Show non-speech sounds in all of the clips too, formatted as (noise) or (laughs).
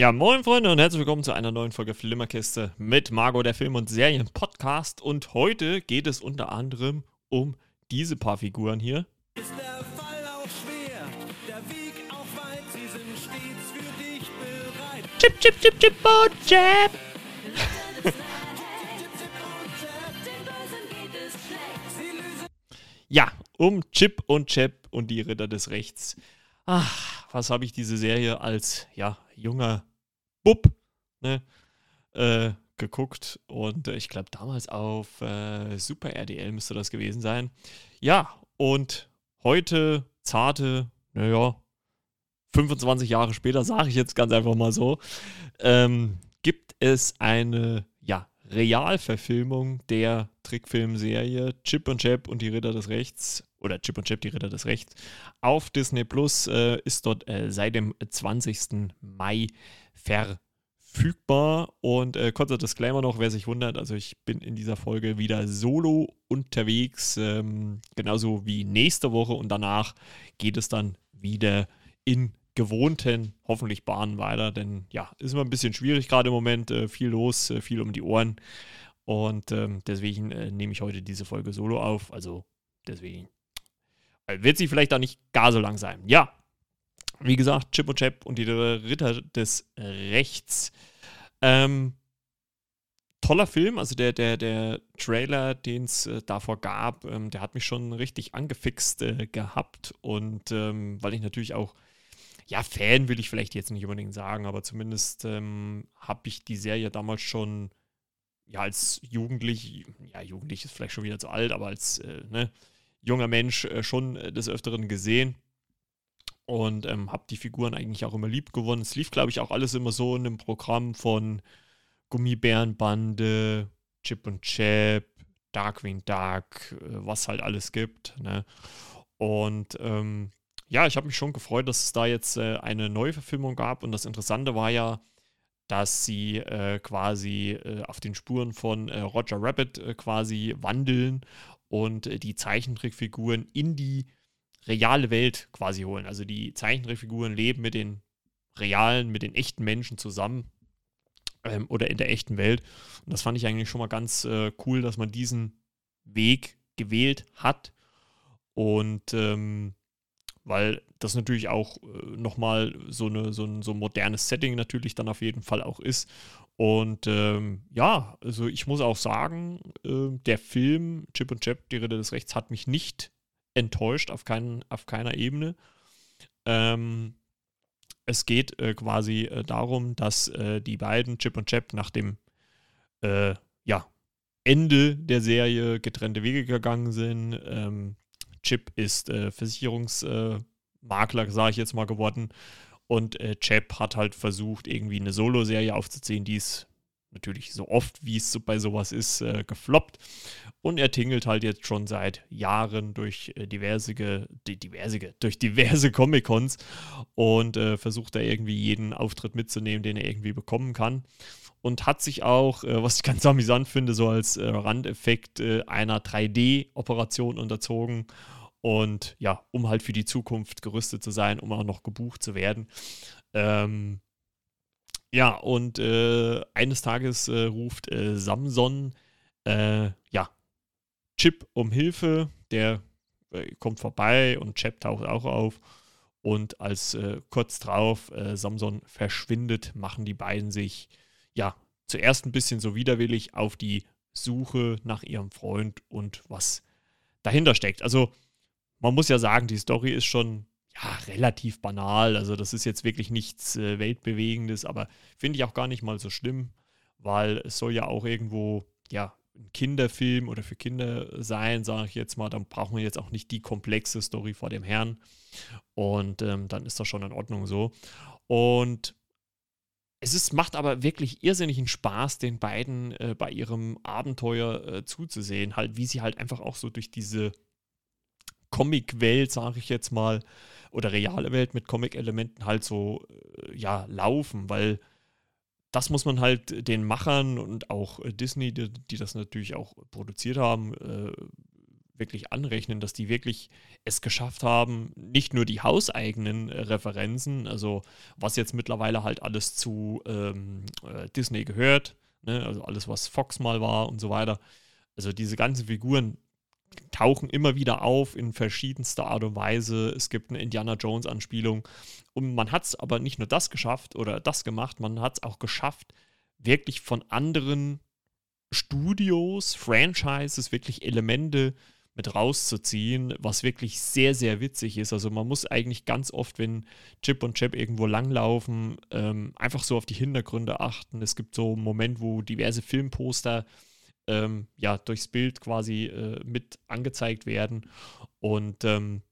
Ja, moin Freunde und herzlich willkommen zu einer neuen Folge Flimmerkiste mit Margot, der Film- und Serien-Podcast. Und heute geht es unter anderem um diese paar Figuren hier. Ist der Fall auch schwer, der Weg auch weit, sie sind stets für dich bereit. Chip, chip, chip, chip, oh, Jab. Ja, um Chip und Chap und die Ritter des Rechts. Ach, was habe ich diese Serie als ja, junger Bub ne, äh, geguckt und äh, ich glaube damals auf äh, Super RDL müsste das gewesen sein. Ja, und heute, zarte, naja, 25 Jahre später, sage ich jetzt ganz einfach mal so, ähm, gibt es eine ja, Realverfilmung der Trickfilmserie Chip und Chap und die Ritter des Rechts oder Chip und Chap, die Ritter des Rechts auf Disney Plus äh, ist dort äh, seit dem 20. Mai verfügbar. Und äh, kurzer Disclaimer noch, wer sich wundert, also ich bin in dieser Folge wieder solo unterwegs, ähm, genauso wie nächste Woche und danach geht es dann wieder in gewohnten, hoffentlich Bahnen weiter, denn ja, ist immer ein bisschen schwierig gerade im Moment, äh, viel los, äh, viel um die Ohren. Und ähm, deswegen äh, nehme ich heute diese Folge solo auf. Also deswegen äh, wird sie vielleicht auch nicht gar so lang sein. Ja, wie gesagt, Chip und Chap und die Ritter des Rechts. Ähm, toller Film, also der, der, der Trailer, den es äh, davor gab, ähm, der hat mich schon richtig angefixt äh, gehabt. Und ähm, weil ich natürlich auch ja, Fan will ich vielleicht jetzt nicht unbedingt sagen, aber zumindest ähm, habe ich die Serie damals schon, ja, als Jugendlich, ja, Jugendlich ist vielleicht schon wieder zu alt, aber als äh, ne, junger Mensch äh, schon äh, des Öfteren gesehen und ähm, habe die Figuren eigentlich auch immer lieb gewonnen. Es lief, glaube ich, auch alles immer so in einem Programm von Gummibärenbande, Chip und Chap, Darkwing Duck, äh, was halt alles gibt. Ne? Und ähm, ja, ich habe mich schon gefreut, dass es da jetzt äh, eine neue Verfilmung gab. Und das Interessante war ja, dass sie äh, quasi äh, auf den Spuren von äh, Roger Rabbit äh, quasi wandeln und die Zeichentrickfiguren in die reale Welt quasi holen. Also die Zeichentrickfiguren leben mit den realen, mit den echten Menschen zusammen ähm, oder in der echten Welt. Und das fand ich eigentlich schon mal ganz cool, dass man diesen Weg gewählt hat. Und ähm, weil das natürlich auch äh, nochmal so, eine, so, ein, so modernes Setting natürlich dann auf jeden Fall auch ist. Und ähm, ja, also ich muss auch sagen, äh, der Film Chip und Chap, die Ritter des Rechts, hat mich nicht enttäuscht auf, keinen, auf keiner Ebene. Ähm, es geht äh, quasi äh, darum, dass äh, die beiden, Chip und Chap, nach dem äh, ja, Ende der Serie getrennte Wege gegangen sind. Ähm, Chip ist äh, Versicherungsmakler, sage ich jetzt mal, geworden. Und äh, Chap hat halt versucht, irgendwie eine Solo-Serie aufzuziehen, die ist natürlich so oft, wie es so bei sowas ist, äh, gefloppt. Und er tingelt halt jetzt schon seit Jahren durch äh, diverse, diverse, durch diverse (laughs) Comic-Cons und äh, versucht da irgendwie jeden Auftritt mitzunehmen, den er irgendwie bekommen kann. Und hat sich auch, äh, was ich (laughs) ganz amüsant finde, so als äh, Randeffekt einer 3D-Operation unterzogen. Und ja, um halt für die Zukunft gerüstet zu sein, um auch noch gebucht zu werden. Ähm, ja, und äh, eines Tages äh, ruft äh, Samson äh, ja, Chip um Hilfe. Der äh, kommt vorbei und Chip taucht auch auf. Und als kurz drauf Samson verschwindet, machen die beiden sich ja zuerst ein bisschen so widerwillig auf die Suche nach ihrem Freund und was dahinter steckt. Also man muss ja sagen, die Story ist schon ja, relativ banal. Also das ist jetzt wirklich nichts äh, Weltbewegendes, aber finde ich auch gar nicht mal so schlimm, weil es soll ja auch irgendwo, ja, ein Kinderfilm oder für Kinder sein, sage ich jetzt mal. Dann brauchen wir jetzt auch nicht die komplexe Story vor dem Herrn. Und ähm, dann ist das schon in Ordnung so. Und es ist, macht aber wirklich irrsinnigen Spaß, den beiden äh, bei ihrem Abenteuer äh, zuzusehen. Halt, wie sie halt einfach auch so durch diese Comic-Welt, sage ich jetzt mal, oder reale Welt mit Comic-Elementen halt so, äh, ja, laufen, weil das muss man halt den Machern und auch äh, Disney, die, die, das natürlich auch produziert haben, äh, wirklich anrechnen, dass die wirklich es geschafft haben, nicht nur die hauseigenen äh, Referenzen, also was jetzt mittlerweile halt alles zu ähm, äh, Disney gehört, ne, also alles, was Fox mal war und so weiter. Also diese ganzen Figuren tauchen immer wieder auf in verschiedenster Art und Weise. Es gibt eine Indiana Jones-Anspielung. Und man hat es aber nicht nur das geschafft oder das gemacht, man hat es auch geschafft, wirklich von anderen Studios, Franchises, wirklich Elemente mit rauszuziehen, was wirklich sehr, sehr witzig ist. Also man muss eigentlich ganz oft, wenn Chip und Chap irgendwo langlaufen, ähm, einfach so auf die Hintergründe achten. Es gibt so einen Moment, wo diverse Filmposter ähm, ja, durchs Bild quasi äh, mit angezeigt werden und ähm,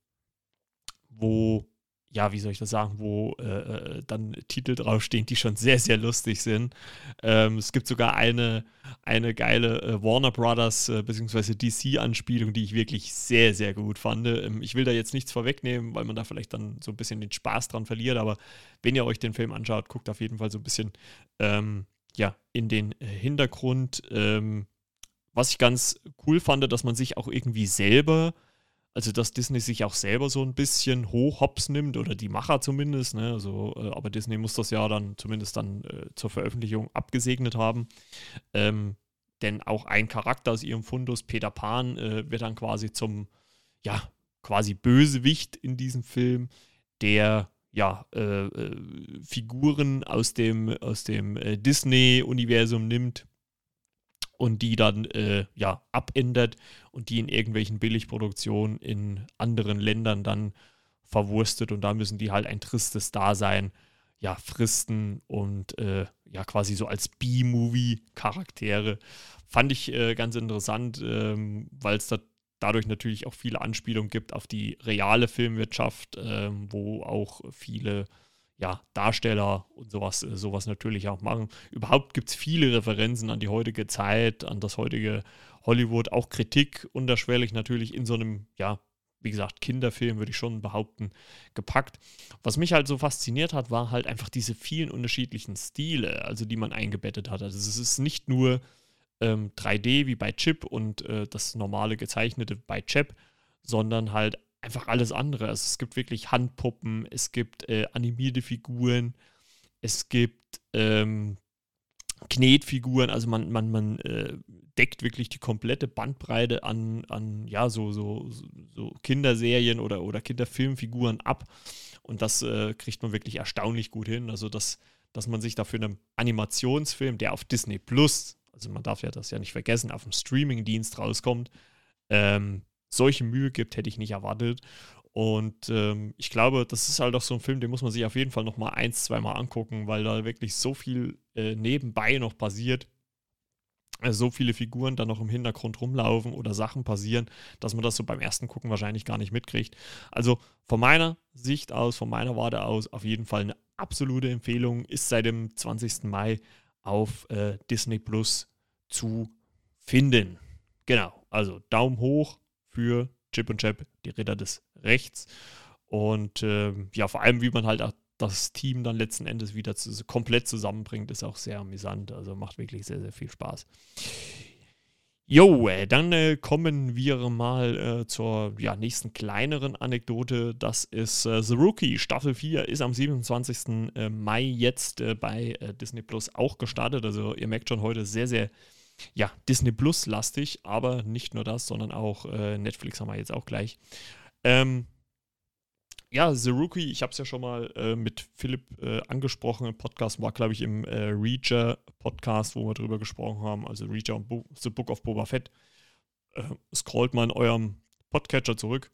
wo ja, wie soll ich das sagen, wo äh, äh, dann Titel draufstehen, die schon sehr, sehr lustig sind. Ähm, es gibt sogar eine, eine geile äh, Warner Brothers äh, bzw. DC-Anspielung, die ich wirklich sehr, sehr gut fand. Ähm, ich will da jetzt nichts vorwegnehmen, weil man da vielleicht dann so ein bisschen den Spaß dran verliert, aber wenn ihr euch den Film anschaut, guckt auf jeden Fall so ein bisschen ähm, ja, in den äh, Hintergrund. Ähm, was ich ganz cool fand, dass man sich auch irgendwie selber also dass Disney sich auch selber so ein bisschen hochhops nimmt oder die Macher zumindest. Ne? Also, äh, aber Disney muss das ja dann zumindest dann äh, zur Veröffentlichung abgesegnet haben. Ähm, denn auch ein Charakter aus ihrem Fundus, Peter Pan, äh, wird dann quasi zum, ja, quasi Bösewicht in diesem Film, der ja, äh, äh Figuren aus dem, aus dem äh, Disney-Universum nimmt und die dann äh, ja abändert und die in irgendwelchen Billigproduktionen in anderen Ländern dann verwurstet und da müssen die halt ein tristes Dasein ja fristen und äh, ja quasi so als B-Movie-Charaktere. Fand ich äh, ganz interessant, ähm, weil es da dadurch natürlich auch viele Anspielungen gibt auf die reale Filmwirtschaft, ähm, wo auch viele ja, Darsteller und sowas, äh, sowas natürlich auch machen. Überhaupt gibt es viele Referenzen an die heutige Zeit, an das heutige Hollywood, auch Kritik unterschwellig natürlich in so einem, ja, wie gesagt, Kinderfilm, würde ich schon behaupten, gepackt. Was mich halt so fasziniert hat, war halt einfach diese vielen unterschiedlichen Stile, also die man eingebettet hat. Also es ist nicht nur ähm, 3D wie bei Chip und äh, das normale gezeichnete bei Chip, sondern halt einfach alles andere. Also es gibt wirklich Handpuppen, es gibt äh, animierte Figuren, es gibt ähm, Knetfiguren, also man, man, man äh, deckt wirklich die komplette Bandbreite an, an ja, so, so, so Kinderserien oder, oder Kinderfilmfiguren ab. Und das äh, kriegt man wirklich erstaunlich gut hin. Also, dass, dass man sich dafür einen Animationsfilm, der auf Disney Plus, also man darf ja das ja nicht vergessen, auf dem Streamingdienst rauskommt, ähm, solche Mühe gibt, hätte ich nicht erwartet. Und ähm, ich glaube, das ist halt auch so ein Film, den muss man sich auf jeden Fall noch mal eins, zweimal angucken, weil da wirklich so viel äh, nebenbei noch passiert. Äh, so viele Figuren da noch im Hintergrund rumlaufen oder Sachen passieren, dass man das so beim ersten Gucken wahrscheinlich gar nicht mitkriegt. Also von meiner Sicht aus, von meiner Warte aus, auf jeden Fall eine absolute Empfehlung. Ist seit dem 20. Mai auf äh, Disney Plus zu finden. Genau, also Daumen hoch, für Chip und Chap, die Ritter des Rechts. Und äh, ja, vor allem, wie man halt das Team dann letzten Endes wieder zu, komplett zusammenbringt, ist auch sehr amüsant. Also macht wirklich sehr, sehr viel Spaß. Jo, äh, dann äh, kommen wir mal äh, zur ja, nächsten kleineren Anekdote. Das ist äh, The Rookie. Staffel 4 ist am 27. Äh, Mai jetzt äh, bei Disney Plus auch gestartet. Also ihr merkt schon heute sehr, sehr ja, Disney Plus lastig, aber nicht nur das, sondern auch äh, Netflix haben wir jetzt auch gleich. Ähm, ja, The Rookie, ich habe es ja schon mal äh, mit Philipp äh, angesprochen. Im Podcast war, glaube ich, im äh, Reacher Podcast, wo wir drüber gesprochen haben. Also Reacher und Bo The Book of Boba Fett. Äh, scrollt mal in eurem Podcatcher zurück.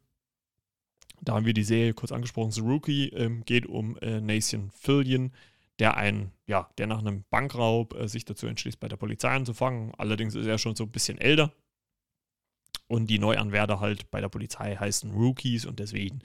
Da haben wir die Serie kurz angesprochen. The Rookie ähm, geht um äh, Nathan Fillion, der ein, ja, der nach einem Bankraub äh, sich dazu entschließt, bei der Polizei anzufangen. Allerdings ist er schon so ein bisschen älter. Und die Neuanwärter halt bei der Polizei heißen Rookies und deswegen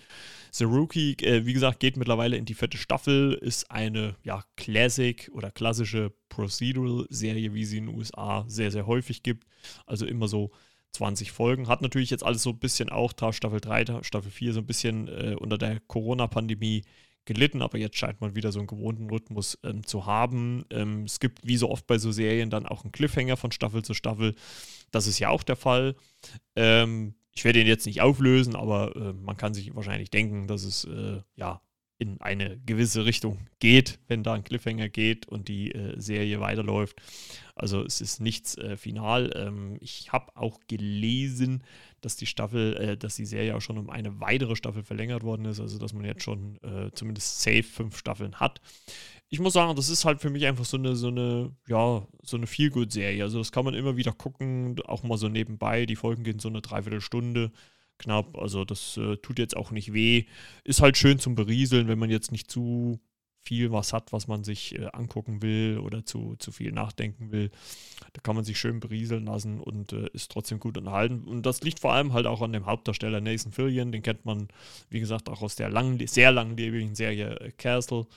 The Rookie, äh, wie gesagt, geht mittlerweile in die vierte Staffel, ist eine ja, Classic oder klassische Procedural-Serie, wie sie in den USA sehr, sehr häufig gibt. Also immer so 20 Folgen. Hat natürlich jetzt alles so ein bisschen auch, Staffel 3, Staffel 4, so ein bisschen äh, unter der Corona-Pandemie gelitten, aber jetzt scheint man wieder so einen gewohnten Rhythmus ähm, zu haben. Ähm, es gibt wie so oft bei so Serien dann auch einen Cliffhanger von Staffel zu Staffel. Das ist ja auch der Fall. Ähm, ich werde ihn jetzt nicht auflösen, aber äh, man kann sich wahrscheinlich denken, dass es äh, ja in eine gewisse Richtung geht, wenn da ein Cliffhanger geht und die äh, Serie weiterläuft. Also es ist nichts äh, final. Ähm, ich habe auch gelesen, dass die Staffel, äh, dass die Serie auch schon um eine weitere Staffel verlängert worden ist, also dass man jetzt schon äh, zumindest safe fünf Staffeln hat. Ich muss sagen, das ist halt für mich einfach so eine, so eine, ja, so eine Feel-Good-Serie. Also das kann man immer wieder gucken, auch mal so nebenbei. Die Folgen gehen so eine Dreiviertelstunde knapp. Also das äh, tut jetzt auch nicht weh. Ist halt schön zum Berieseln, wenn man jetzt nicht zu viel was hat, was man sich äh, angucken will oder zu, zu viel nachdenken will. Da kann man sich schön berieseln lassen und äh, ist trotzdem gut unterhalten. Und das liegt vor allem halt auch an dem Hauptdarsteller Nathan Fillion. Den kennt man, wie gesagt, auch aus der lang, sehr langlebigen Serie äh, Castle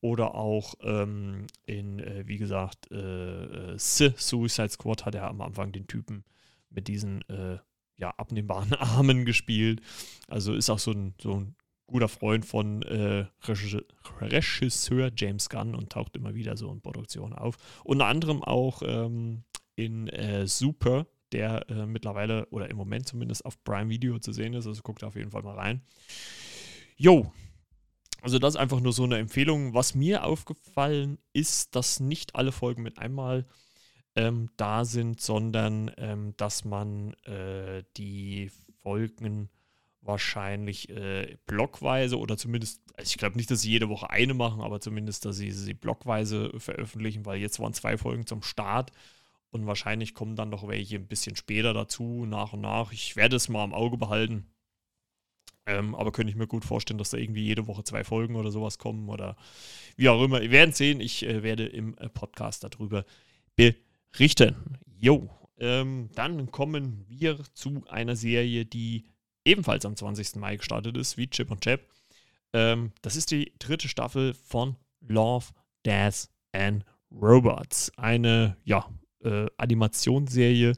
oder auch ähm, in, äh, wie gesagt, äh, äh Suicide Squad hat er am Anfang den Typen mit diesen ja, abnehmbaren (laughs) Armen gespielt. Also ist auch so ein, so ein guter Freund von äh, Regisseur James Gunn und taucht immer wieder so in Produktionen auf. Unter anderem auch ähm, in äh, Super, der äh, mittlerweile oder im Moment zumindest auf Prime Video zu sehen ist. Also guckt auf jeden Fall mal rein. Jo, also das ist einfach nur so eine Empfehlung. Was mir aufgefallen ist, dass nicht alle Folgen mit einmal ähm, da sind, sondern ähm, dass man äh, die Folgen wahrscheinlich äh, blockweise oder zumindest, also ich glaube nicht, dass sie jede Woche eine machen, aber zumindest, dass sie sie blockweise veröffentlichen, weil jetzt waren zwei Folgen zum Start und wahrscheinlich kommen dann noch welche ein bisschen später dazu, nach und nach. Ich werde es mal im Auge behalten. Ähm, aber könnte ich mir gut vorstellen, dass da irgendwie jede Woche zwei Folgen oder sowas kommen oder wie auch immer. Wir werden sehen. Ich äh, werde im äh, Podcast darüber berichten richten. Jo, ähm, dann kommen wir zu einer Serie, die ebenfalls am 20. Mai gestartet ist, wie Chip und Chap. Ähm, das ist die dritte Staffel von Love, Death and Robots. Eine, ja, äh, Animationsserie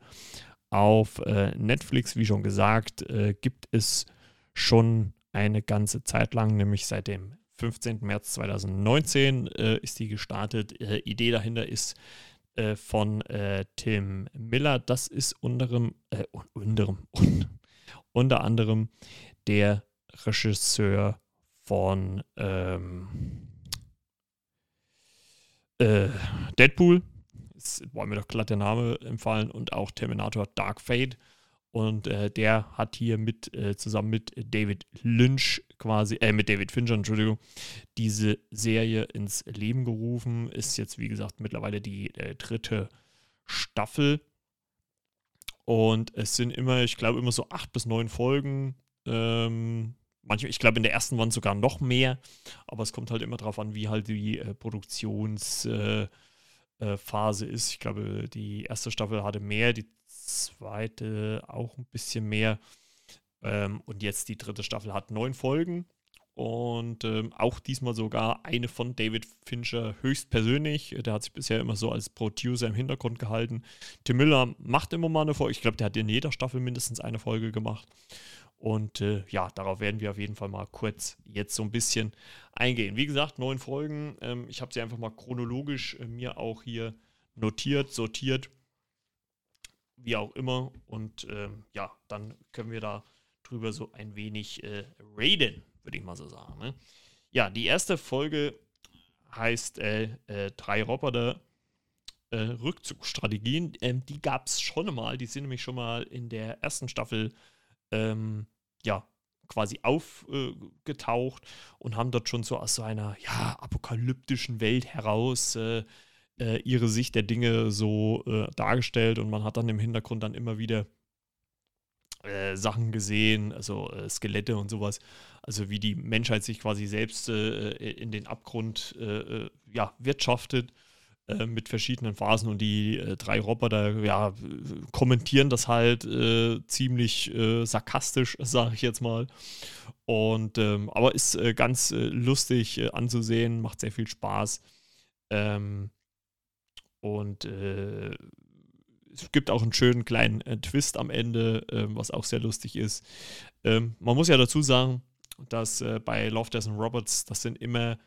auf äh, Netflix, wie schon gesagt, äh, gibt es schon eine ganze Zeit lang, nämlich seit dem 15. März 2019 äh, ist die gestartet. Äh, Idee dahinter ist, äh, von äh, Tim Miller. Das ist unterem, äh, unterem, (laughs) unter anderem der Regisseur von ähm, äh, Deadpool. Jetzt war mir doch glatt der Name empfallen und auch Terminator Dark Fate. Und äh, der hat hier mit, äh, zusammen mit David Lynch quasi, äh, mit David Fincher, Entschuldigung, diese Serie ins Leben gerufen. Ist jetzt, wie gesagt, mittlerweile die äh, dritte Staffel. Und es sind immer, ich glaube, immer so acht bis neun Folgen. Ähm, manchmal, ich glaube, in der ersten waren sogar noch mehr. Aber es kommt halt immer darauf an, wie halt die äh, Produktionsphase äh, ist. Ich glaube, die erste Staffel hatte mehr, die zweite auch ein bisschen mehr. Ähm, und jetzt die dritte Staffel hat neun Folgen. Und ähm, auch diesmal sogar eine von David Fincher höchstpersönlich. Der hat sich bisher immer so als Producer im Hintergrund gehalten. Tim Miller macht immer mal eine Folge. Ich glaube, der hat in jeder Staffel mindestens eine Folge gemacht. Und äh, ja, darauf werden wir auf jeden Fall mal kurz jetzt so ein bisschen eingehen. Wie gesagt, neun Folgen. Ähm, ich habe sie einfach mal chronologisch äh, mir auch hier notiert, sortiert wie auch immer. Und ähm, ja, dann können wir da drüber so ein wenig äh, raiden, würde ich mal so sagen. Ne? Ja, die erste Folge heißt äh, äh, Drei Roboter äh, Rückzugsstrategien. Ähm, die gab es schon mal. Die sind nämlich schon mal in der ersten Staffel ähm, ja, quasi aufgetaucht und haben dort schon so aus so einer ja, apokalyptischen Welt heraus äh, äh, ihre Sicht der Dinge so äh, dargestellt und man hat dann im Hintergrund dann immer wieder äh, Sachen gesehen, also äh, Skelette und sowas, also wie die Menschheit sich quasi selbst äh, in den Abgrund äh, ja, wirtschaftet mit verschiedenen Phasen und die drei Roboter ja, kommentieren das halt ziemlich sarkastisch, (laughs) sage ich jetzt mal. Und ähm, aber ist ganz lustig anzusehen, macht sehr viel Spaß. Ähm, und äh, es gibt auch einen schönen kleinen äh, Twist am Ende, äh, was auch sehr lustig ist. Ähm, man muss ja dazu sagen, dass äh, bei Love, Death and Robots, das sind immer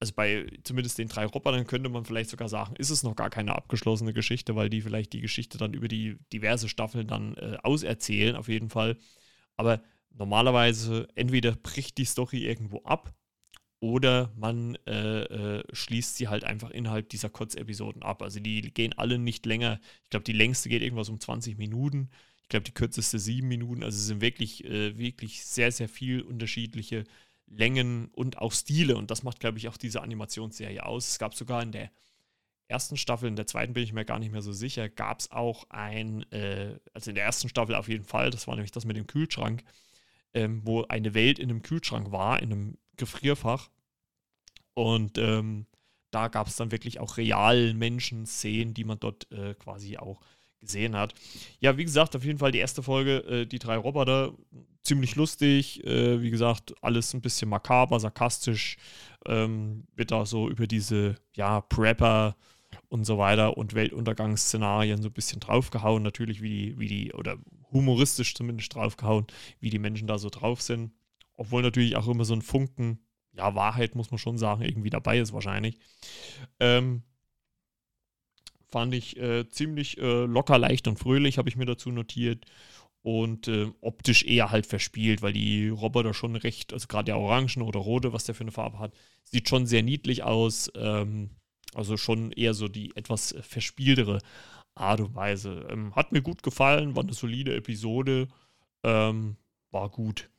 also bei zumindest den drei Robotern könnte man vielleicht sogar sagen, ist es noch gar keine abgeschlossene Geschichte, weil die vielleicht die Geschichte dann über die diverse Staffeln dann äh, auserzählen, auf jeden Fall. Aber normalerweise entweder bricht die Story irgendwo ab oder man äh, äh, schließt sie halt einfach innerhalb dieser Kurzepisoden ab. Also die gehen alle nicht länger. Ich glaube, die längste geht irgendwas um 20 Minuten. Ich glaube, die kürzeste sieben Minuten. Also es sind wirklich, äh, wirklich sehr, sehr viel unterschiedliche Längen und auch Stile. Und das macht, glaube ich, auch diese Animationsserie aus. Es gab sogar in der ersten Staffel, in der zweiten bin ich mir gar nicht mehr so sicher, gab es auch ein, äh, also in der ersten Staffel auf jeden Fall, das war nämlich das mit dem Kühlschrank, ähm, wo eine Welt in einem Kühlschrank war, in einem Gefrierfach. Und ähm, da gab es dann wirklich auch real Menschen-Szenen, die man dort äh, quasi auch gesehen hat. Ja, wie gesagt, auf jeden Fall die erste Folge, äh, die drei Roboter, ziemlich lustig. Äh, wie gesagt, alles ein bisschen makaber, sarkastisch. Ähm, wird da so über diese, ja, Prepper und so weiter und Weltuntergangsszenarien so ein bisschen draufgehauen. Natürlich, wie die, wie die, oder humoristisch zumindest draufgehauen, wie die Menschen da so drauf sind. Obwohl natürlich auch immer so ein Funken, ja, Wahrheit muss man schon sagen, irgendwie dabei ist wahrscheinlich. Ähm, fand ich äh, ziemlich äh, locker, leicht und fröhlich, habe ich mir dazu notiert. Und äh, optisch eher halt verspielt, weil die Roboter schon recht, also gerade der Orangen oder Rote, was der für eine Farbe hat, sieht schon sehr niedlich aus. Ähm, also schon eher so die etwas verspieltere Art und Weise. Ähm, hat mir gut gefallen, war eine solide Episode. Ähm, war gut.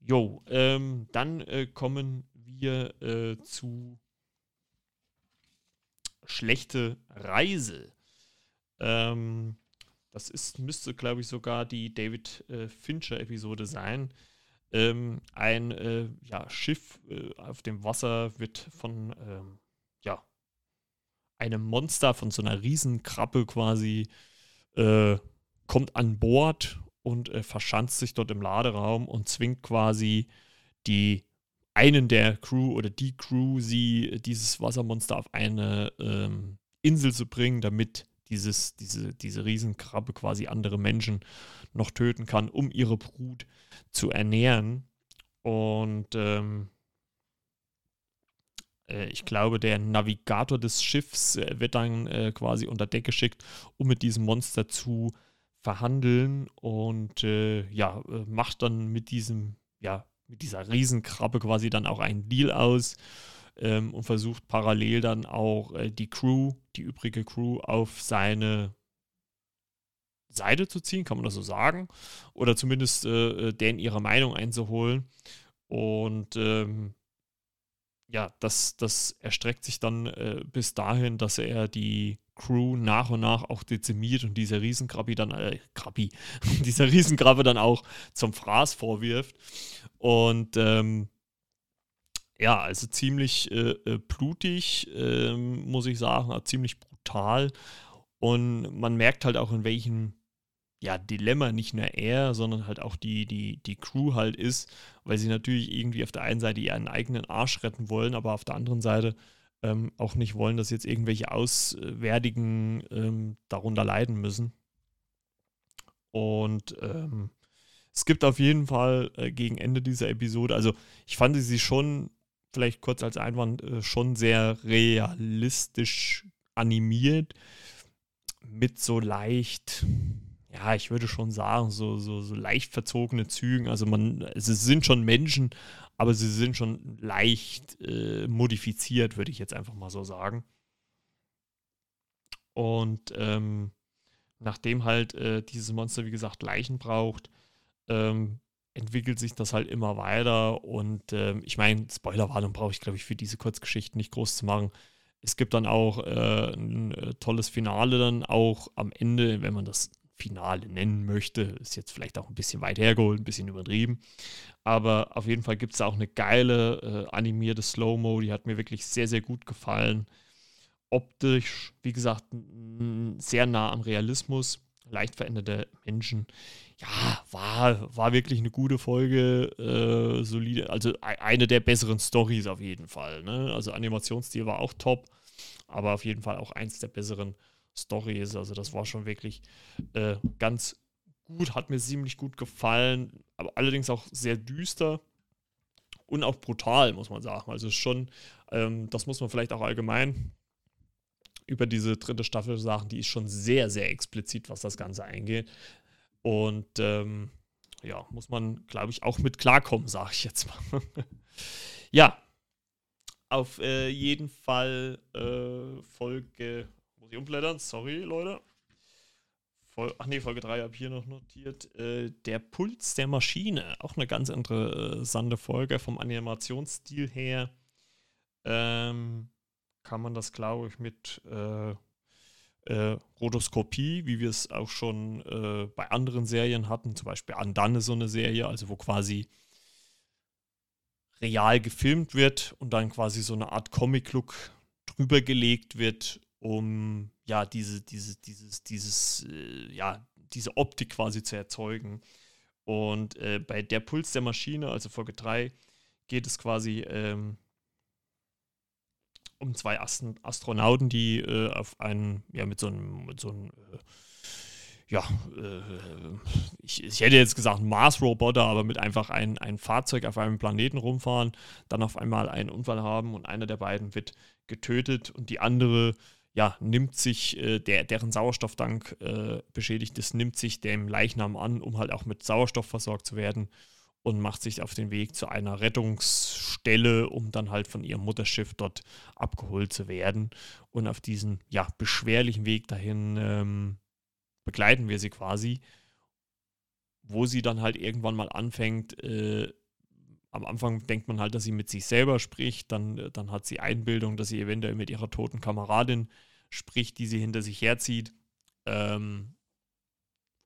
Jo, ähm, dann äh, kommen wir äh, zu schlechte Reise. Ähm, das ist, müsste, glaube ich, sogar die David äh, Fincher-Episode sein. Ähm, ein äh, ja, Schiff äh, auf dem Wasser wird von ähm, ja, einem Monster, von so einer Riesenkrabbe quasi, äh, kommt an Bord und äh, verschanzt sich dort im Laderaum und zwingt quasi die einen der Crew oder die Crew, sie dieses Wassermonster auf eine ähm, Insel zu bringen, damit dieses, diese, diese Riesenkrabbe quasi andere Menschen noch töten kann, um ihre Brut zu ernähren. Und ähm, äh, ich glaube, der Navigator des Schiffs äh, wird dann äh, quasi unter Deck geschickt, um mit diesem Monster zu verhandeln und äh, ja, äh, macht dann mit diesem, ja, mit dieser Riesenkrabbe quasi dann auch einen Deal aus ähm, und versucht parallel dann auch äh, die Crew, die übrige Crew auf seine Seite zu ziehen, kann man das so sagen, oder zumindest äh, denen ihre Meinung einzuholen. Und ähm, ja, das, das erstreckt sich dann äh, bis dahin, dass er die Crew nach und nach auch dezimiert und dieser Riesenkrabbi dann, äh, Krabbi, (laughs) dieser Riesenkrabbe dann auch zum Fraß vorwirft. Und ähm, ja, also ziemlich äh, äh blutig, ähm, muss ich sagen, ziemlich brutal. Und man merkt halt auch, in welchem ja, Dilemma nicht nur er, sondern halt auch die, die, die Crew halt ist, weil sie natürlich irgendwie auf der einen Seite ihren eigenen Arsch retten wollen, aber auf der anderen Seite ähm, auch nicht wollen, dass jetzt irgendwelche Auswärtigen ähm, darunter leiden müssen. Und ähm, es gibt auf jeden Fall äh, gegen Ende dieser Episode, also ich fand sie schon, vielleicht kurz als Einwand, äh, schon sehr realistisch animiert, mit so leicht ja, ich würde schon sagen, so, so, so leicht verzogene Zügen. Also man, es sind schon Menschen, aber sie sind schon leicht äh, modifiziert, würde ich jetzt einfach mal so sagen. Und ähm, nachdem halt äh, dieses Monster, wie gesagt, Leichen braucht, ähm, entwickelt sich das halt immer weiter. Und ähm, ich meine, Spoilerwarnung brauche ich, glaube ich, für diese Kurzgeschichten nicht groß zu machen. Es gibt dann auch äh, ein äh, tolles Finale dann auch am Ende, wenn man das Finale nennen möchte. Ist jetzt vielleicht auch ein bisschen weit hergeholt, ein bisschen übertrieben. Aber auf jeden Fall gibt es auch eine geile äh, animierte Slow-Mo, die hat mir wirklich sehr, sehr gut gefallen. Optisch, wie gesagt, sehr nah am Realismus, leicht veränderte Menschen. Ja, war, war wirklich eine gute Folge, äh, solide, also eine der besseren Stories auf jeden Fall. Ne? Also Animationsstil war auch top, aber auf jeden Fall auch eins der besseren Story ist. Also das war schon wirklich äh, ganz gut, hat mir ziemlich gut gefallen, aber allerdings auch sehr düster. und auch brutal, muss man sagen. Also schon, ähm, das muss man vielleicht auch allgemein über diese dritte Staffel sagen, die ist schon sehr, sehr explizit, was das Ganze eingeht. Und ähm, ja, muss man, glaube ich, auch mit klarkommen, sage ich jetzt mal. (laughs) ja, auf äh, jeden Fall äh, Folge, muss ich umblättern, sorry Leute. Vol Ach nee, Folge 3 habe ich hier noch notiert. Äh, der Puls der Maschine, auch eine ganz interessante Folge vom Animationsstil her. Ähm, kann man das, glaube ich, mit äh, äh, Rotoskopie, wie wir es auch schon äh, bei anderen Serien hatten, zum Beispiel Andane so eine Serie, also wo quasi real gefilmt wird und dann quasi so eine Art Comic-Look drüber gelegt wird, um ja diese, diese, dieses, dieses, äh, ja, diese Optik quasi zu erzeugen. Und äh, bei der Puls der Maschine, also Folge 3, geht es quasi ähm, um zwei Ast Astronauten, die äh, auf einen, ja, mit so einem, mit so einem, äh, ja, äh, ich, ich, hätte jetzt gesagt Mars-Roboter, aber mit einfach ein, ein Fahrzeug auf einem Planeten rumfahren, dann auf einmal einen Unfall haben und einer der beiden wird getötet und die andere, ja, nimmt sich, äh, der, deren Sauerstofftank äh, beschädigt ist, nimmt sich dem Leichnam an, um halt auch mit Sauerstoff versorgt zu werden und macht sich auf den Weg zu einer Rettungsstelle, um dann halt von ihrem Mutterschiff dort abgeholt zu werden. Und auf diesen ja, beschwerlichen Weg dahin ähm, begleiten wir sie quasi, wo sie dann halt irgendwann mal anfängt, äh, am Anfang denkt man halt, dass sie mit sich selber spricht, dann, dann hat sie Einbildung, dass sie eventuell mit ihrer toten Kameradin spricht, die sie hinter sich herzieht. Ähm,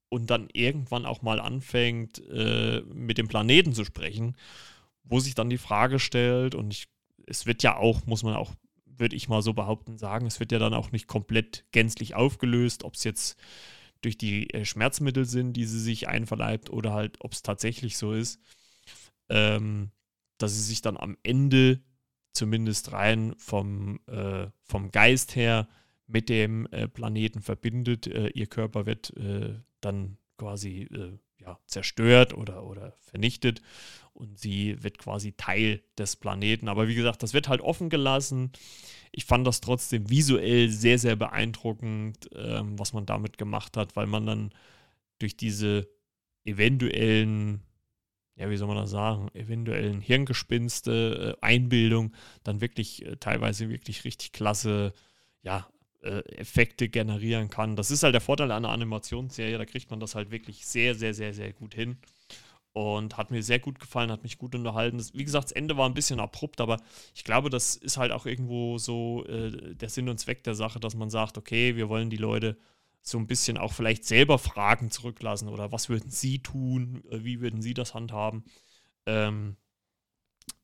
und dann irgendwann auch mal anfängt, äh, mit dem Planeten zu sprechen, wo sich dann die Frage stellt, und ich, es wird ja auch, muss man auch, würde ich mal so behaupten, sagen, es wird ja dann auch nicht komplett gänzlich aufgelöst, ob es jetzt durch die äh, Schmerzmittel sind, die sie sich einverleibt, oder halt, ob es tatsächlich so ist, ähm, dass sie sich dann am Ende zumindest rein vom, äh, vom Geist her mit dem äh, Planeten verbindet. Äh, ihr Körper wird äh, dann quasi ja, zerstört oder, oder vernichtet und sie wird quasi Teil des Planeten. Aber wie gesagt, das wird halt offen gelassen. Ich fand das trotzdem visuell sehr, sehr beeindruckend, ähm, was man damit gemacht hat, weil man dann durch diese eventuellen, ja, wie soll man das sagen, eventuellen Hirngespinste, Einbildung, dann wirklich teilweise wirklich richtig klasse, ja, äh, Effekte generieren kann. Das ist halt der Vorteil einer Animationsserie, da kriegt man das halt wirklich sehr, sehr, sehr, sehr gut hin. Und hat mir sehr gut gefallen, hat mich gut unterhalten. Das, wie gesagt, das Ende war ein bisschen abrupt, aber ich glaube, das ist halt auch irgendwo so äh, der Sinn und Zweck der Sache, dass man sagt, okay, wir wollen die Leute so ein bisschen auch vielleicht selber Fragen zurücklassen oder was würden sie tun, äh, wie würden sie das handhaben. Ähm,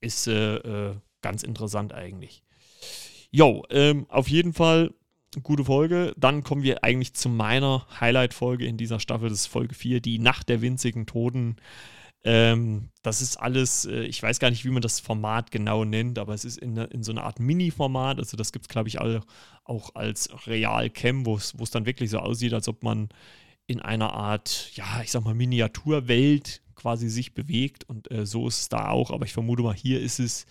ist äh, äh ganz interessant eigentlich. Jo, ähm, auf jeden Fall gute Folge. Dann kommen wir eigentlich zu meiner Highlight-Folge in dieser Staffel, das ist Folge 4, die Nacht der winzigen Toten. Ähm, das ist alles, äh, ich weiß gar nicht, wie man das Format genau nennt, aber es ist in, in so einer Art Mini-Format. Also, das gibt es, glaube ich, all, auch als Real-Cam, wo es dann wirklich so aussieht, als ob man in einer Art, ja, ich sag mal, Miniaturwelt quasi sich bewegt. Und äh, so ist es da auch. Aber ich vermute mal, hier ist es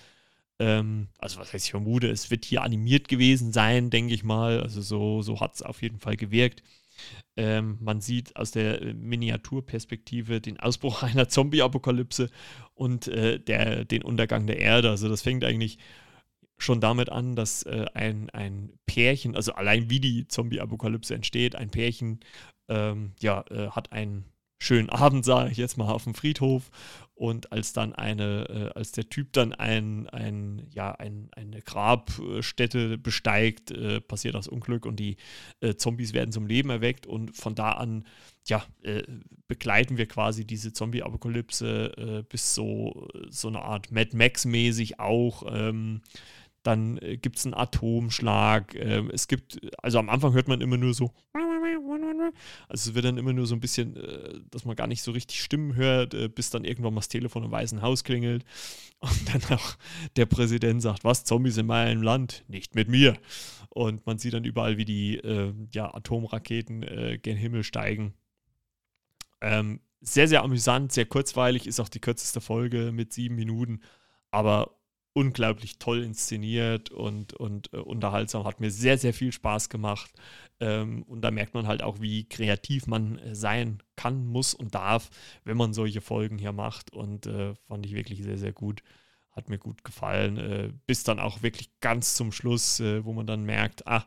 ähm, also was heißt, ich vermute, es wird hier animiert gewesen sein, denke ich mal. Also so, so hat es auf jeden Fall gewirkt. Ähm, man sieht aus der Miniaturperspektive den Ausbruch (laughs) einer Zombie-Apokalypse und äh, der, den Untergang der Erde. Also das fängt eigentlich schon damit an, dass äh, ein, ein Pärchen, also allein wie die Zombie-Apokalypse entsteht, ein Pärchen ähm, ja, äh, hat einen schönen Abend, sage ich jetzt mal, auf dem Friedhof. Und als dann eine, äh, als der Typ dann ein, ein, ja, ein, eine Grabstätte besteigt, äh, passiert das Unglück und die äh, Zombies werden zum Leben erweckt. Und von da an, ja, äh, begleiten wir quasi diese Zombie-Apokalypse äh, bis so, so eine Art Mad Max-mäßig auch. Ähm, dann äh, gibt es einen Atomschlag. Ähm, es gibt, also am Anfang hört man immer nur so also es wird dann immer nur so ein bisschen, äh, dass man gar nicht so richtig Stimmen hört, äh, bis dann irgendwann mal das Telefon im Weißen Haus klingelt (laughs) und dann auch der Präsident sagt, was, Zombies in meinem Land? Nicht mit mir. Und man sieht dann überall, wie die äh, ja, Atomraketen äh, gen Himmel steigen. Ähm, sehr, sehr amüsant, sehr kurzweilig, ist auch die kürzeste Folge mit sieben Minuten. aber unglaublich toll inszeniert und, und äh, unterhaltsam. Hat mir sehr, sehr viel Spaß gemacht. Ähm, und da merkt man halt auch, wie kreativ man äh, sein kann, muss und darf, wenn man solche Folgen hier macht. Und äh, fand ich wirklich sehr, sehr gut. Hat mir gut gefallen. Äh, bis dann auch wirklich ganz zum Schluss, äh, wo man dann merkt, ah,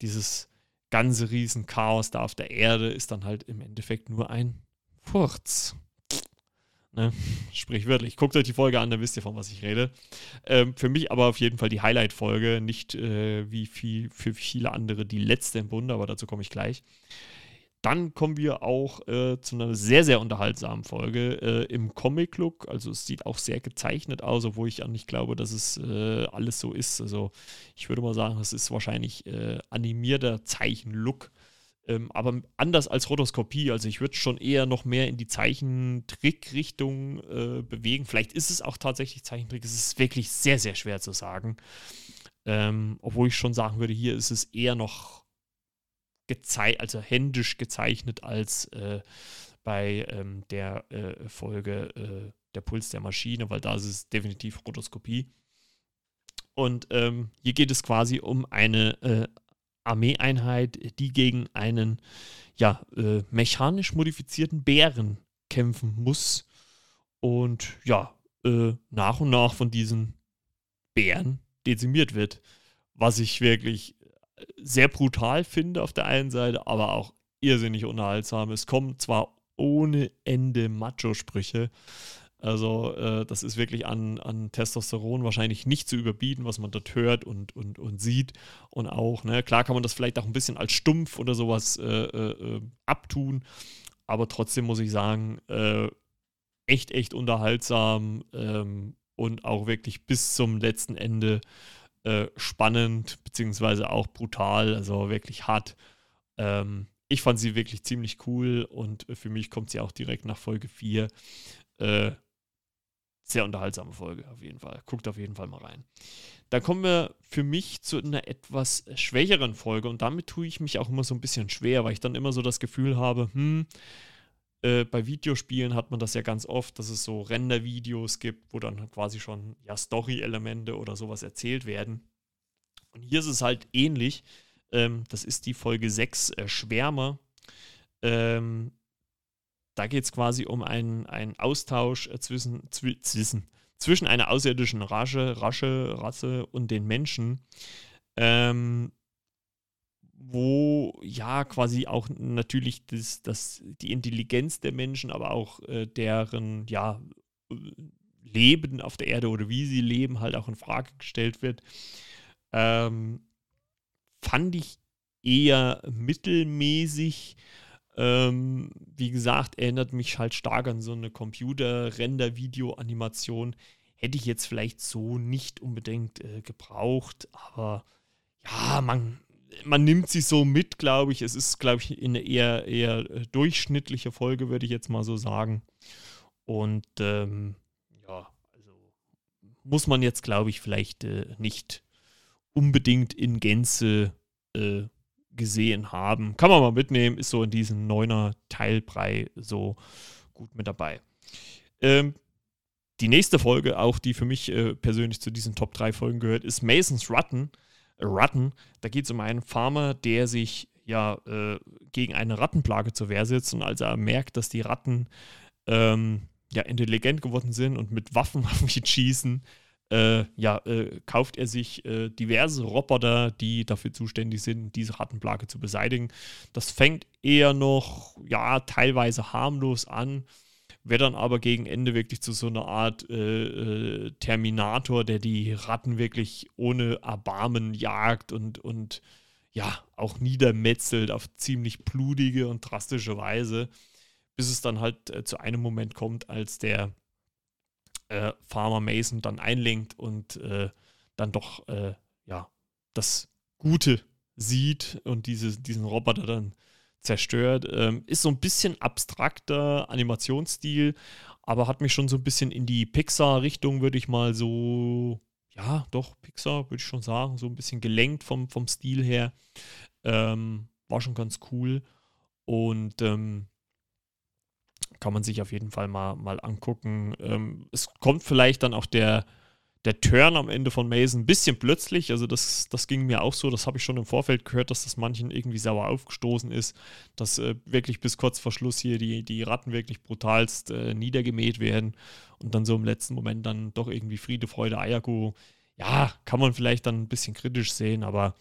dieses ganze Riesenchaos da auf der Erde ist dann halt im Endeffekt nur ein Furz. Ne? Sprichwörtlich. Guckt euch die Folge an, dann wisst ihr, von was ich rede. Ähm, für mich aber auf jeden Fall die Highlight-Folge, nicht äh, wie viel, für viele andere die letzte im Bunde, aber dazu komme ich gleich. Dann kommen wir auch äh, zu einer sehr, sehr unterhaltsamen Folge äh, im Comic-Look. Also es sieht auch sehr gezeichnet aus, obwohl ich nicht glaube, dass es äh, alles so ist. Also ich würde mal sagen, es ist wahrscheinlich äh, animierter Zeichen-Look. Ähm, aber anders als Rotoskopie, also ich würde schon eher noch mehr in die Zeichentrick-Richtung äh, bewegen. Vielleicht ist es auch tatsächlich Zeichentrick. Es ist wirklich sehr, sehr schwer zu sagen. Ähm, obwohl ich schon sagen würde, hier ist es eher noch gezeichnet, also händisch gezeichnet als äh, bei ähm, der äh, Folge äh, Der Puls der Maschine, weil da ist es definitiv Rotoskopie. Und ähm, hier geht es quasi um eine äh, Armeeeinheit, die gegen einen ja, äh, mechanisch modifizierten Bären kämpfen muss. Und ja, äh, nach und nach von diesen Bären dezimiert wird. Was ich wirklich äh, sehr brutal finde auf der einen Seite, aber auch irrsinnig unterhaltsam. Es kommen zwar ohne Ende Macho-Sprüche, also äh, das ist wirklich an, an Testosteron wahrscheinlich nicht zu überbieten, was man dort hört und, und, und sieht. Und auch, ne, klar kann man das vielleicht auch ein bisschen als stumpf oder sowas äh, äh, abtun, aber trotzdem muss ich sagen, äh, echt, echt unterhaltsam ähm, und auch wirklich bis zum letzten Ende äh, spannend, beziehungsweise auch brutal, also wirklich hart. Ähm, ich fand sie wirklich ziemlich cool und für mich kommt sie auch direkt nach Folge 4. Äh, sehr unterhaltsame Folge, auf jeden Fall. Guckt auf jeden Fall mal rein. Dann kommen wir für mich zu einer etwas schwächeren Folge und damit tue ich mich auch immer so ein bisschen schwer, weil ich dann immer so das Gefühl habe, hm, äh, bei Videospielen hat man das ja ganz oft, dass es so Render-Videos gibt, wo dann quasi schon ja, Story-Elemente oder sowas erzählt werden. Und hier ist es halt ähnlich. Ähm, das ist die Folge 6 äh, Schwärmer. Ähm, da geht es quasi um einen, einen Austausch äh, zwischen, zwischen, zwischen einer außerirdischen Rasche, Rasche, Rasse und den Menschen. Ähm, wo ja quasi auch natürlich das, das, die Intelligenz der Menschen, aber auch äh, deren ja, Leben auf der Erde oder wie sie leben, halt auch in Frage gestellt wird. Ähm, fand ich eher mittelmäßig. Ähm, wie gesagt, erinnert mich halt stark an so eine Computer-Render-Video-Animation. Hätte ich jetzt vielleicht so nicht unbedingt äh, gebraucht, aber ja, man, man nimmt sie so mit, glaube ich. Es ist, glaube ich, eine eher, eher äh, durchschnittliche Folge, würde ich jetzt mal so sagen. Und ähm, ja, also muss man jetzt, glaube ich, vielleicht äh, nicht unbedingt in Gänze äh, gesehen haben. Kann man mal mitnehmen, ist so in diesem neuner Teilbrei so gut mit dabei. Ähm, die nächste Folge, auch die für mich äh, persönlich zu diesen Top 3 Folgen gehört, ist Masons Rutten. Äh, Rutten. Da geht es um einen Farmer, der sich ja äh, gegen eine Rattenplage zur Wehr setzt und als er merkt, dass die Ratten ähm, ja intelligent geworden sind und mit Waffen (laughs) auf mich schießen, äh, ja, äh, kauft er sich äh, diverse Roboter, die dafür zuständig sind, diese Rattenplage zu beseitigen. Das fängt eher noch, ja, teilweise harmlos an, wird dann aber gegen Ende wirklich zu so einer Art äh, äh, Terminator, der die Ratten wirklich ohne Erbarmen jagt und, und ja, auch niedermetzelt auf ziemlich blutige und drastische Weise, bis es dann halt äh, zu einem Moment kommt, als der äh, Farmer Mason dann einlenkt und äh, dann doch äh, ja das Gute sieht und diese, diesen Roboter dann zerstört. Ähm, ist so ein bisschen abstrakter Animationsstil, aber hat mich schon so ein bisschen in die Pixar-Richtung, würde ich mal so, ja, doch, Pixar, würde ich schon sagen, so ein bisschen gelenkt vom, vom Stil her. Ähm, war schon ganz cool. Und ähm, kann man sich auf jeden Fall mal, mal angucken. Ähm, es kommt vielleicht dann auch der, der Turn am Ende von Mason ein bisschen plötzlich. Also das, das ging mir auch so. Das habe ich schon im Vorfeld gehört, dass das manchen irgendwie sauer aufgestoßen ist, dass äh, wirklich bis kurz vor Schluss hier die, die Ratten wirklich brutalst äh, niedergemäht werden und dann so im letzten Moment dann doch irgendwie Friede, Freude, Eierkuh. Ja, kann man vielleicht dann ein bisschen kritisch sehen, aber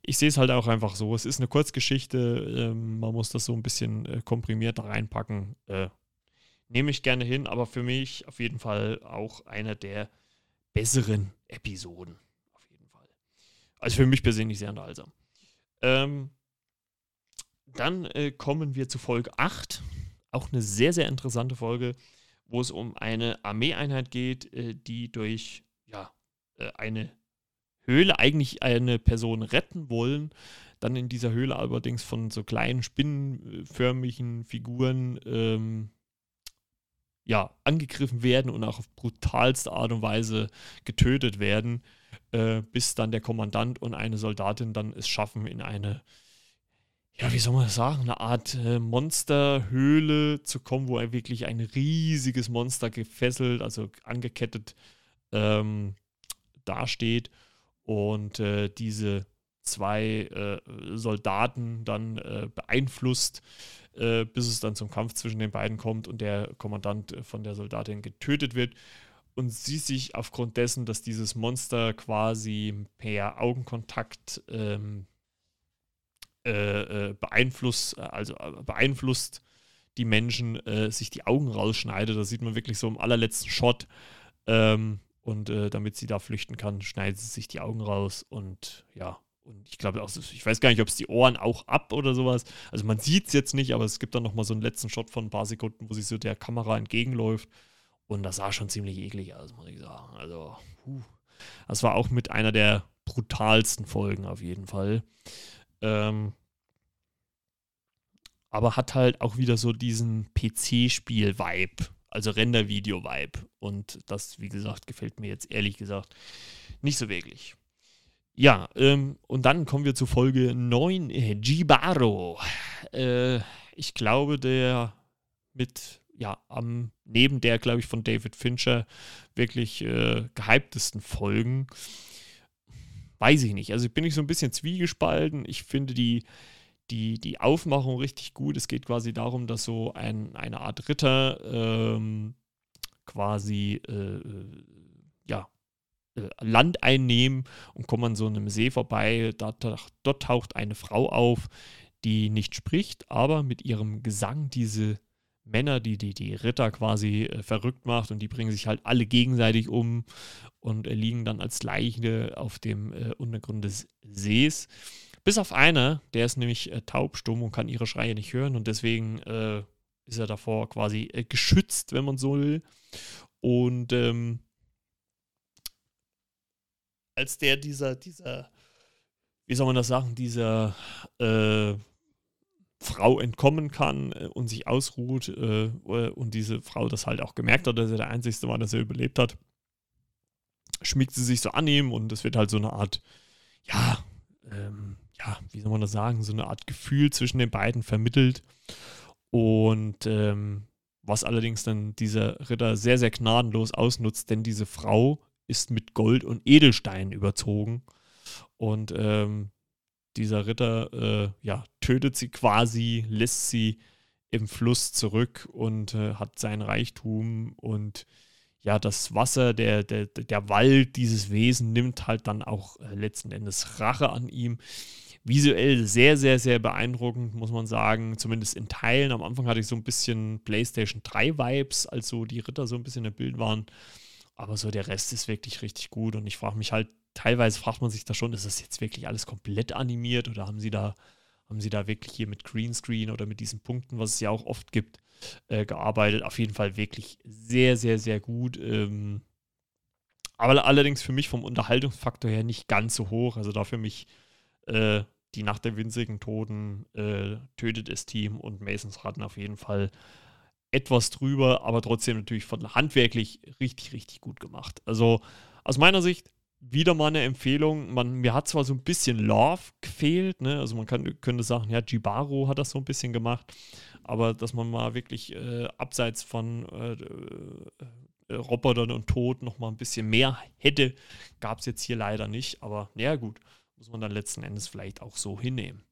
ich sehe es halt auch einfach so. Es ist eine Kurzgeschichte, ähm, man muss das so ein bisschen äh, komprimiert reinpacken. Nehme ich gerne hin, aber für mich auf jeden Fall auch einer der besseren Episoden. Auf jeden Fall. Also für mich persönlich sehr unterhaltsam. Ähm, dann äh, kommen wir zu Folge 8. Auch eine sehr, sehr interessante Folge, wo es um eine Armeeeinheit geht, äh, die durch ja, äh, eine Höhle eigentlich eine Person retten wollen. Dann in dieser Höhle allerdings von so kleinen spinnenförmigen Figuren ähm, ja, angegriffen werden und auch auf brutalste Art und Weise getötet werden, äh, bis dann der Kommandant und eine Soldatin dann es schaffen, in eine, ja, wie soll man sagen, eine Art äh, Monsterhöhle zu kommen, wo er wirklich ein riesiges Monster gefesselt, also angekettet ähm, dasteht und äh, diese zwei äh, Soldaten dann äh, beeinflusst, äh, bis es dann zum Kampf zwischen den beiden kommt und der Kommandant äh, von der Soldatin getötet wird. Und sie sich aufgrund dessen, dass dieses Monster quasi per Augenkontakt ähm, äh, äh beeinflusst, also beeinflusst die Menschen, sich die Augen rausschneidet. Das sieht man wirklich so im allerletzten Shot. Ähm, und damit sie da flüchten kann, schneidet sie sich die Augen raus und ja, und ich glaube auch, ich weiß gar nicht, ob es die Ohren auch ab oder sowas. Also man sieht es jetzt nicht, aber es gibt dann nochmal so einen letzten Shot von ein paar Sekunden, wo sie so der Kamera entgegenläuft. Und das sah schon ziemlich eklig aus, muss ich sagen. Also, puh. das war auch mit einer der brutalsten Folgen auf jeden Fall. Ähm, aber hat halt auch wieder so diesen PC-Spiel-Vibe, also Render-Video-Vibe. Und das, wie gesagt, gefällt mir jetzt ehrlich gesagt nicht so wirklich. Ja, ähm, und dann kommen wir zu Folge 9, äh, Jibaro. Äh, ich glaube, der mit, ja, am, neben der, glaube ich, von David Fincher wirklich äh, gehyptesten Folgen. Weiß ich nicht. Also bin ich so ein bisschen zwiegespalten. Ich finde die, die, die Aufmachung richtig gut. Es geht quasi darum, dass so ein, eine Art Ritter ähm, quasi äh, äh ja, Land einnehmen und kommen an so einem See vorbei. Dort, dort taucht eine Frau auf, die nicht spricht, aber mit ihrem Gesang diese Männer, die die, die Ritter quasi äh, verrückt macht und die bringen sich halt alle gegenseitig um und äh, liegen dann als Leiche auf dem äh, Untergrund des Sees. Bis auf einer, der ist nämlich äh, taubstumm und kann ihre Schreie nicht hören und deswegen äh, ist er davor quasi geschützt, wenn man so will. Und ähm, als der dieser, dieser, wie soll man das sagen, dieser äh, Frau entkommen kann äh, und sich ausruht äh, und diese Frau das halt auch gemerkt hat, dass er der Einzige war, dass er überlebt hat, schmiegt sie sich so an ihm und es wird halt so eine Art, ja, ähm, ja, wie soll man das sagen, so eine Art Gefühl zwischen den beiden vermittelt. Und ähm, was allerdings dann dieser Ritter sehr, sehr gnadenlos ausnutzt, denn diese Frau ist mit Gold und Edelsteinen überzogen. Und ähm, dieser Ritter äh, ja, tötet sie quasi, lässt sie im Fluss zurück und äh, hat sein Reichtum und ja, das Wasser, der, der, der Wald, dieses Wesen nimmt halt dann auch äh, letzten Endes Rache an ihm. Visuell sehr, sehr, sehr beeindruckend, muss man sagen. Zumindest in Teilen. Am Anfang hatte ich so ein bisschen PlayStation 3 Vibes, als so die Ritter so ein bisschen im Bild waren. Aber so der Rest ist wirklich richtig gut und ich frage mich halt, teilweise fragt man sich da schon, ist das jetzt wirklich alles komplett animiert oder haben sie da, haben sie da wirklich hier mit Greenscreen oder mit diesen Punkten, was es ja auch oft gibt, äh, gearbeitet? Auf jeden Fall wirklich sehr, sehr, sehr gut. Ähm, aber allerdings für mich vom Unterhaltungsfaktor her nicht ganz so hoch. Also da für mich äh, die Nacht der winzigen Toten äh, tötet das Team und Masons Ratten auf jeden Fall etwas drüber, aber trotzdem natürlich von handwerklich richtig, richtig gut gemacht. Also aus meiner Sicht wieder mal eine Empfehlung. Man, mir hat zwar so ein bisschen Love gefehlt, ne? also man kann, könnte sagen, ja, Jibaro hat das so ein bisschen gemacht, aber dass man mal wirklich äh, abseits von äh, äh, Robotern und Tod noch mal ein bisschen mehr hätte, gab es jetzt hier leider nicht. Aber naja, gut, muss man dann letzten Endes vielleicht auch so hinnehmen.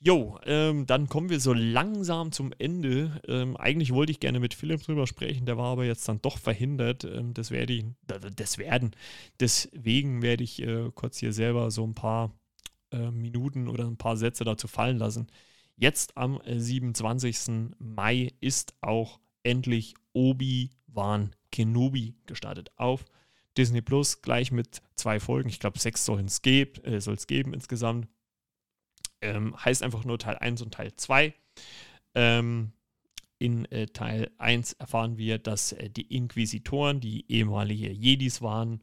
Jo, ähm, dann kommen wir so langsam zum Ende. Ähm, eigentlich wollte ich gerne mit Philipp drüber sprechen, der war aber jetzt dann doch verhindert. Ähm, das werde ich, das werden. Deswegen werde ich äh, kurz hier selber so ein paar äh, Minuten oder ein paar Sätze dazu fallen lassen. Jetzt am 27. Mai ist auch endlich Obi-Wan Kenobi gestartet auf Disney Plus, gleich mit zwei Folgen. Ich glaube, sechs soll es geb, äh, geben insgesamt. Ähm, heißt einfach nur Teil 1 und Teil 2. Ähm, in äh, Teil 1 erfahren wir, dass äh, die Inquisitoren, die ehemalige Jedis waren,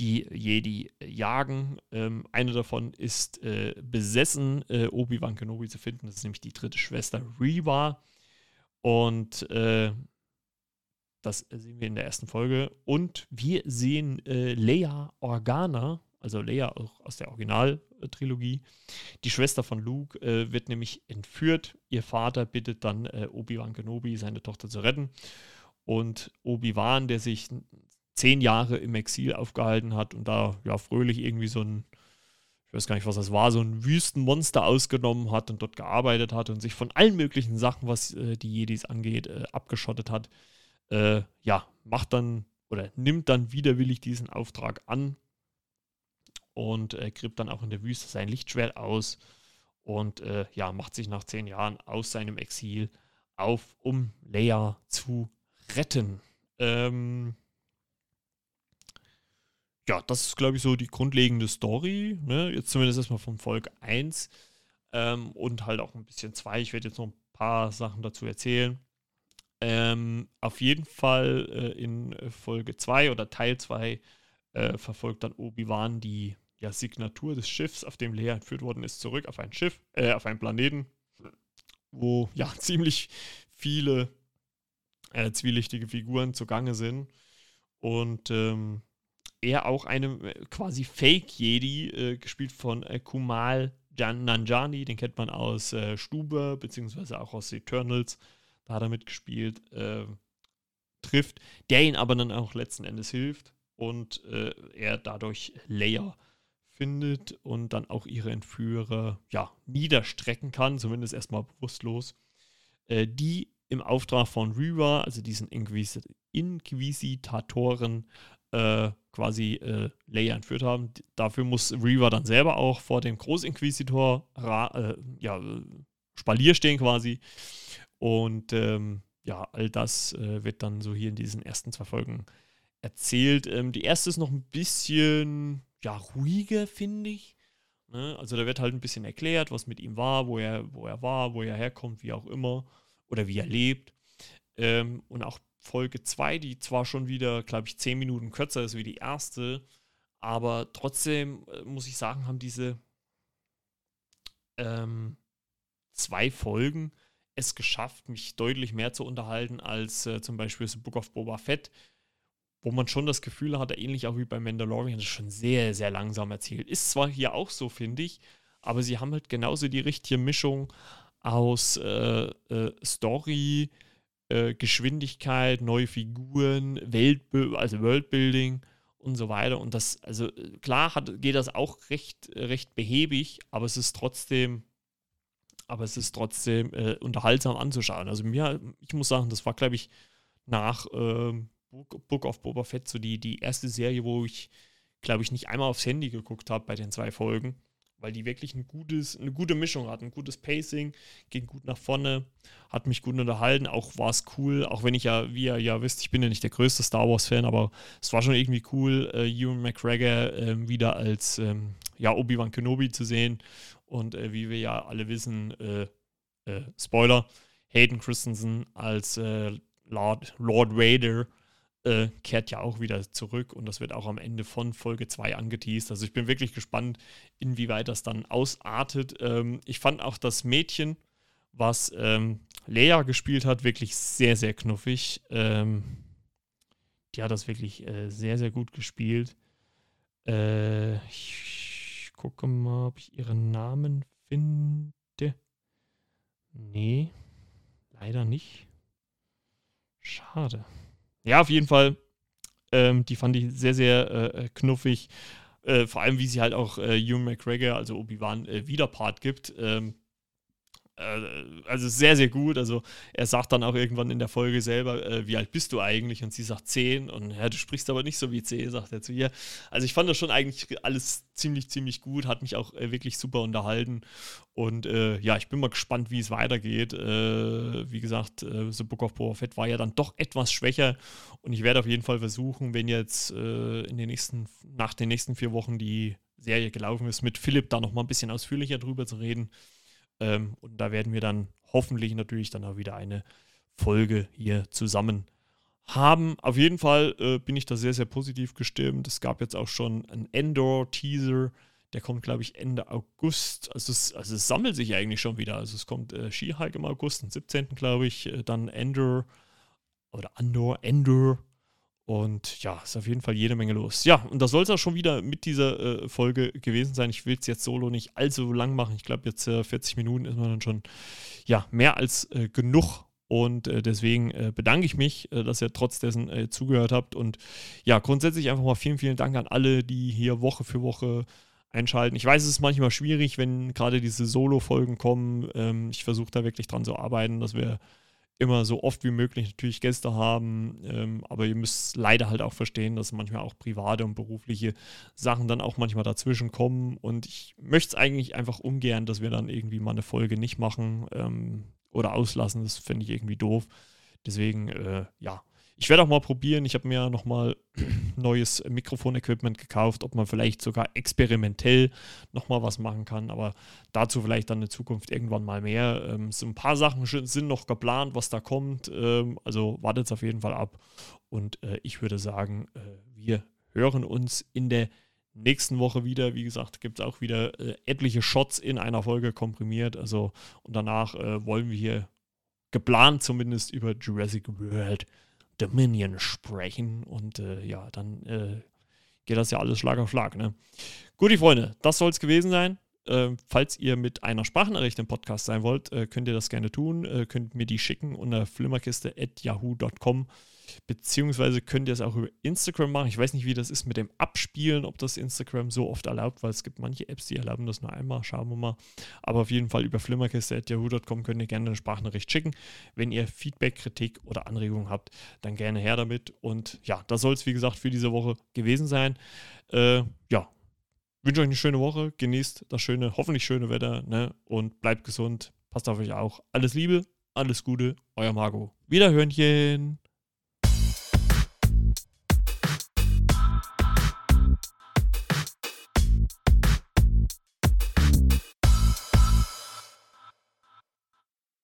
die Jedi äh, jagen. Ähm, eine davon ist äh, besessen, äh, Obi-Wan Kenobi zu finden. Das ist nämlich die dritte Schwester Reva. Und das sehen wir in der ersten Folge. Und wir sehen Leia Organa, also Leia auch aus der Originaltrilogie. Die Schwester von Luke äh, wird nämlich entführt. Ihr Vater bittet dann äh, Obi-Wan Kenobi, seine Tochter zu retten. Und Obi-Wan, der sich zehn Jahre im Exil aufgehalten hat und da ja fröhlich irgendwie so ein, ich weiß gar nicht, was das war, so ein Wüstenmonster ausgenommen hat und dort gearbeitet hat und sich von allen möglichen Sachen, was äh, die Jedis angeht, äh, abgeschottet hat, äh, ja, macht dann oder nimmt dann widerwillig diesen Auftrag an und äh, gräbt dann auch in der Wüste sein Lichtschwert aus und äh, ja, macht sich nach zehn Jahren aus seinem Exil auf, um Leia zu retten. Ähm, ja, das ist, glaube ich, so die grundlegende Story. Ne? Jetzt zumindest erstmal von Folge 1 ähm, und halt auch ein bisschen 2. Ich werde jetzt noch ein paar Sachen dazu erzählen. Ähm, auf jeden Fall äh, in Folge 2 oder Teil 2 äh, verfolgt dann Obi-Wan die ja, Signatur des Schiffs, auf dem Leia entführt worden ist, zurück auf ein Schiff, äh, auf einen Planeten, wo ja (laughs) ziemlich viele äh, zwielichtige Figuren zugange sind. Und ähm, er auch eine äh, quasi Fake-Jedi, äh, gespielt von äh, Kumal Jan Nanjani, den kennt man aus äh, Stube, beziehungsweise auch aus Eternals, da hat er mitgespielt, trifft, der ihn aber dann auch letzten Endes hilft und äh, er dadurch Leia findet und dann auch ihre Entführer ja, niederstrecken kann, zumindest erstmal bewusstlos, äh, die im Auftrag von Reva, also diesen Inquis Inquisitatoren, äh, quasi äh, Leia entführt haben. Dafür muss Reva dann selber auch vor dem Großinquisitor äh, ja, Spalier stehen quasi. Und ähm, ja, all das äh, wird dann so hier in diesen ersten zwei Folgen erzählt. Ähm, die erste ist noch ein bisschen ja, ruhiger, finde ich. Ne? Also da wird halt ein bisschen erklärt, was mit ihm war, wo er, wo er war, wo er herkommt, wie auch immer. Oder wie er lebt. Ähm, und auch Folge 2, die zwar schon wieder, glaube ich, 10 Minuten kürzer ist wie die erste, aber trotzdem äh, muss ich sagen, haben diese ähm, zwei Folgen es geschafft, mich deutlich mehr zu unterhalten als äh, zum Beispiel The Book of Boba Fett, wo man schon das Gefühl hatte, ähnlich auch wie bei Mandalorian, das ist schon sehr, sehr langsam erzählt. Ist zwar hier auch so, finde ich, aber sie haben halt genauso die richtige Mischung aus äh, äh, Story, äh, Geschwindigkeit, neue Figuren, Weltbi also Worldbuilding und so weiter. Und das, also klar hat, geht das auch recht, recht behäbig, aber es ist trotzdem, aber es ist trotzdem äh, unterhaltsam anzuschauen. Also mir, ich muss sagen, das war, glaube ich, nach ähm, Book, Book of Boba Fett, so die, die erste Serie, wo ich, glaube ich, nicht einmal aufs Handy geguckt habe bei den zwei Folgen, weil die wirklich ein gutes, eine gute Mischung hatten, ein gutes Pacing, ging gut nach vorne, hat mich gut unterhalten, auch war es cool, auch wenn ich ja, wie ihr ja wisst, ich bin ja nicht der größte Star Wars-Fan, aber es war schon irgendwie cool, äh, Ewan McGregor äh, wieder als ähm, ja, Obi-Wan Kenobi zu sehen und äh, wie wir ja alle wissen, äh, äh, Spoiler, Hayden Christensen als äh, Lord, Lord Vader äh, kehrt ja auch wieder zurück und das wird auch am Ende von Folge 2 angeteased. Also ich bin wirklich gespannt, inwieweit das dann ausartet. Ähm, ich fand auch das Mädchen, was ähm, Leia gespielt hat, wirklich sehr, sehr knuffig. Ähm, die hat das wirklich äh, sehr, sehr gut gespielt. Äh, ich, ich gucke mal, ob ich ihren Namen finde. Nee, leider nicht. Schade. Ja, auf jeden Fall, ähm, die fand ich sehr, sehr äh, knuffig. Äh, vor allem, wie sie halt auch äh, Ewan McGregor, also Obi-Wan, äh, wieder Part gibt. Ähm, äh, also sehr, sehr gut. Also er sagt dann auch irgendwann in der Folge selber, äh, wie alt bist du eigentlich? Und sie sagt 10. Und ja, du sprichst aber nicht so wie 10, sagt er zu ihr. Also ich fand das schon eigentlich alles ziemlich, ziemlich gut, hat mich auch äh, wirklich super unterhalten. Und äh, ja, ich bin mal gespannt, wie es weitergeht. Äh, wie gesagt, äh, The Book of Boba Fett war ja dann doch etwas schwächer. Und ich werde auf jeden Fall versuchen, wenn jetzt in den nächsten, nach den nächsten vier Wochen die Serie gelaufen ist, mit Philipp da nochmal ein bisschen ausführlicher drüber zu reden. Ähm, und da werden wir dann hoffentlich natürlich dann auch wieder eine Folge hier zusammen haben. Auf jeden Fall äh, bin ich da sehr, sehr positiv gestimmt. Es gab jetzt auch schon einen Endor-Teaser. Der kommt, glaube ich, Ende August. Also es, also es sammelt sich eigentlich schon wieder. Also es kommt äh, She-Hulk im August, am 17. glaube ich, äh, dann Endor oder Andor, Endor und ja, ist auf jeden Fall jede Menge los. Ja, und das soll es auch schon wieder mit dieser äh, Folge gewesen sein. Ich will es jetzt solo nicht allzu lang machen. Ich glaube, jetzt äh, 40 Minuten ist man dann schon ja, mehr als äh, genug. Und äh, deswegen äh, bedanke ich mich, äh, dass ihr trotz dessen zugehört habt. Und ja, grundsätzlich einfach mal vielen, vielen Dank an alle, die hier Woche für Woche einschalten. Ich weiß, es ist manchmal schwierig, wenn gerade diese Solo-Folgen kommen. Ähm, ich versuche da wirklich dran zu arbeiten, dass wir immer so oft wie möglich natürlich Gäste haben, ähm, aber ihr müsst leider halt auch verstehen, dass manchmal auch private und berufliche Sachen dann auch manchmal dazwischen kommen und ich möchte es eigentlich einfach ungern, dass wir dann irgendwie mal eine Folge nicht machen ähm, oder auslassen, das fände ich irgendwie doof. Deswegen, äh, ja, ich werde auch mal probieren. Ich habe mir nochmal (clears throat) neues Mikrofonequipment gekauft, ob man vielleicht sogar experimentell nochmal was machen kann. Aber dazu vielleicht dann in Zukunft irgendwann mal mehr. Ähm, so ein paar Sachen sind noch geplant, was da kommt. Ähm, also wartet es auf jeden Fall ab. Und äh, ich würde sagen, äh, wir hören uns in der nächsten Woche wieder. Wie gesagt, gibt es auch wieder äh, etliche Shots in einer Folge komprimiert. Also und danach äh, wollen wir hier geplant zumindest über Jurassic World Dominion sprechen. Und äh, ja, dann äh, geht das ja alles Schlag auf Schlag. Ne? Gut, die Freunde, das soll es gewesen sein. Äh, falls ihr mit einer Sprachnachricht im Podcast sein wollt, äh, könnt ihr das gerne tun. Äh, könnt mir die schicken unter flimmerkiste.yahoo.com. Beziehungsweise könnt ihr es auch über Instagram machen. Ich weiß nicht, wie das ist mit dem Abspielen, ob das Instagram so oft erlaubt, weil es gibt manche Apps, die erlauben das nur einmal. Schauen wir mal. Aber auf jeden Fall über flimmerkiste.yahoo.com könnt ihr gerne eine Sprachnachricht schicken. Wenn ihr Feedback, Kritik oder Anregungen habt, dann gerne her damit. Und ja, das soll es, wie gesagt, für diese Woche gewesen sein. Äh, ja, wünsche euch eine schöne Woche. Genießt das schöne, hoffentlich schöne Wetter ne? und bleibt gesund. Passt auf euch auch. Alles Liebe, alles Gute, euer Marco. Wiederhörnchen.